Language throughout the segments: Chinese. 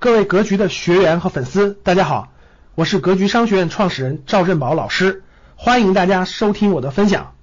各位格局的学员和粉丝，大家好，我是格局商学院创始人赵振宝老师，欢迎大家收听我的分享。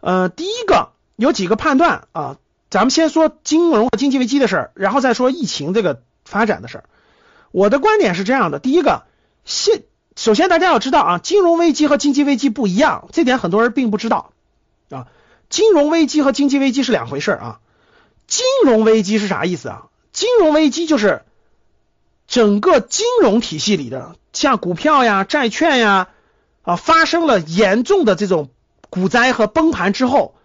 呃，第一个有几个判断啊，咱们先说金融和经济危机的事儿，然后再说疫情这个发展的事儿。我的观点是这样的，第一个，现首先大家要知道啊，金融危机和经济危机不一样，这点很多人并不知道啊。金融危机和经济危机是两回事啊。金融危机是啥意思啊？金融危机就是整个金融体系里的，像股票呀、债券呀，啊，发生了严重的这种股灾和崩盘之后，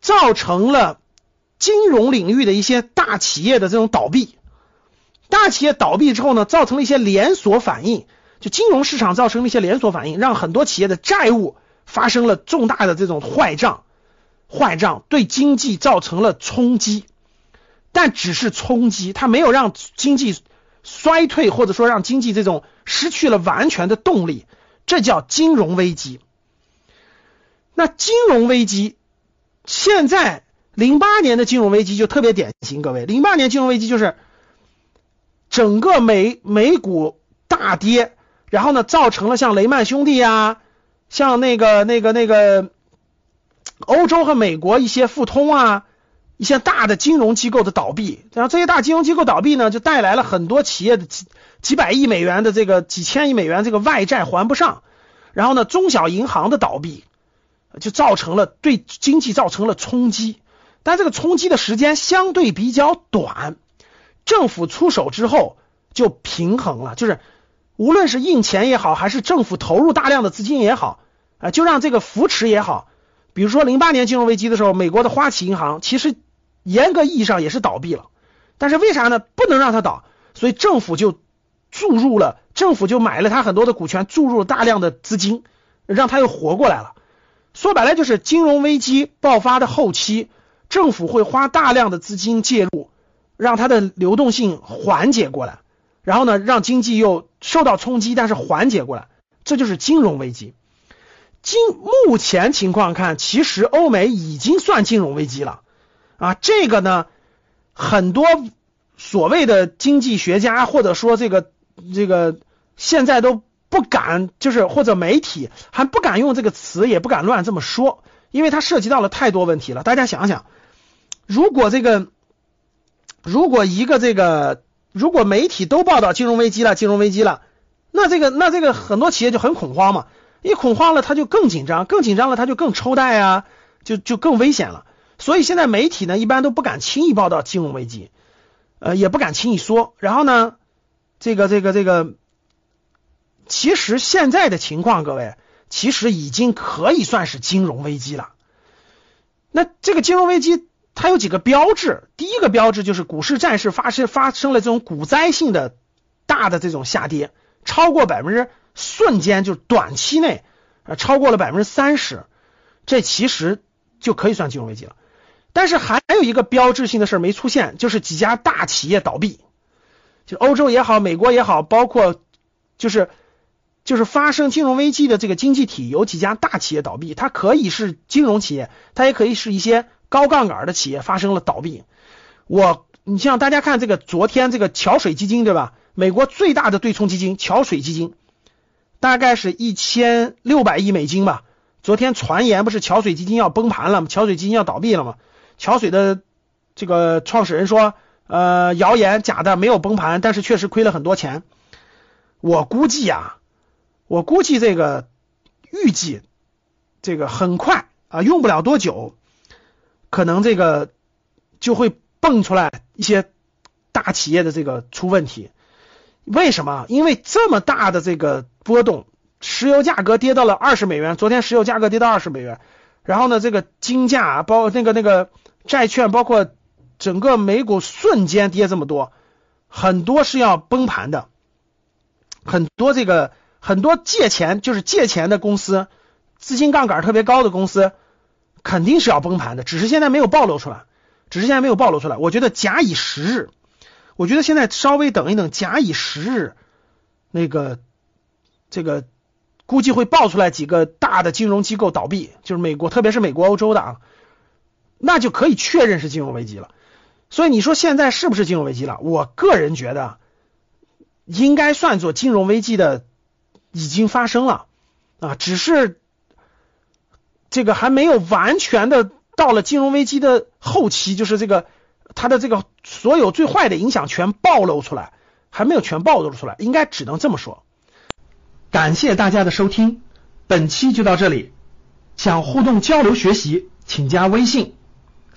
造成了金融领域的一些大企业的这种倒闭。大企业倒闭之后呢，造成了一些连锁反应，就金融市场造成了一些连锁反应，让很多企业的债务发生了重大的这种坏账，坏账对经济造成了冲击。但只是冲击，它没有让经济衰退，或者说让经济这种失去了完全的动力，这叫金融危机。那金融危机，现在零八年的金融危机就特别典型，各位，零八年金融危机就是整个美美股大跌，然后呢，造成了像雷曼兄弟啊，像那个那个那个欧洲和美国一些富通啊。一些大的金融机构的倒闭，然后这些大金融机构倒闭呢，就带来了很多企业的几几百亿美元的这个几千亿美元这个外债还不上，然后呢，中小银行的倒闭，就造成了对经济造成了冲击，但这个冲击的时间相对比较短，政府出手之后就平衡了，就是无论是印钱也好，还是政府投入大量的资金也好，啊，就让这个扶持也好。比如说零八年金融危机的时候，美国的花旗银行其实严格意义上也是倒闭了，但是为啥呢？不能让它倒，所以政府就注入了，政府就买了它很多的股权，注入了大量的资金，让它又活过来了。说白了就是金融危机爆发的后期，政府会花大量的资金介入，让它的流动性缓解过来，然后呢，让经济又受到冲击，但是缓解过来，这就是金融危机。今目前情况看，其实欧美已经算金融危机了啊。这个呢，很多所谓的经济学家或者说这个这个现在都不敢，就是或者媒体还不敢用这个词，也不敢乱这么说，因为它涉及到了太多问题了。大家想想，如果这个如果一个这个如果媒体都报道金融危机了，金融危机了，那这个那这个很多企业就很恐慌嘛。一恐慌了，他就更紧张，更紧张了，他就更抽贷啊，就就更危险了。所以现在媒体呢，一般都不敢轻易报道金融危机，呃，也不敢轻易说。然后呢，这个这个这个，其实现在的情况，各位，其实已经可以算是金融危机了。那这个金融危机它有几个标志？第一个标志就是股市、债市发生发生了这种股灾性的大的这种下跌，超过百分之。瞬间就是短期内啊超过了百分之三十，这其实就可以算金融危机了。但是还有一个标志性的事儿没出现，就是几家大企业倒闭，就欧洲也好，美国也好，包括就是就是发生金融危机的这个经济体有几家大企业倒闭，它可以是金融企业，它也可以是一些高杠杆的企业发生了倒闭。我你像大家看这个昨天这个桥水基金对吧？美国最大的对冲基金桥水基金。大概是一千六百亿美金吧。昨天传言不是桥水基金要崩盘了吗？桥水基金要倒闭了吗？桥水的这个创始人说，呃，谣言假的，没有崩盘，但是确实亏了很多钱。我估计啊，我估计这个预计这个很快啊，用不了多久，可能这个就会蹦出来一些大企业的这个出问题。为什么？因为这么大的这个波动，石油价格跌到了二十美元。昨天石油价格跌到二十美元，然后呢，这个金价包那个那个债券，包括整个美股瞬间跌这么多，很多是要崩盘的。很多这个很多借钱就是借钱的公司，资金杠杆特别高的公司，肯定是要崩盘的。只是现在没有暴露出来，只是现在没有暴露出来。我觉得假以时日。我觉得现在稍微等一等，假以时日，那个这个估计会爆出来几个大的金融机构倒闭，就是美国，特别是美国、欧洲的啊，那就可以确认是金融危机了。所以你说现在是不是金融危机了？我个人觉得应该算作金融危机的已经发生了啊，只是这个还没有完全的到了金融危机的后期，就是这个它的这个所有最坏的影响全暴露出来，还没有全暴露出来，应该只能这么说。感谢大家的收听，本期就到这里。想互动交流学习，请加微信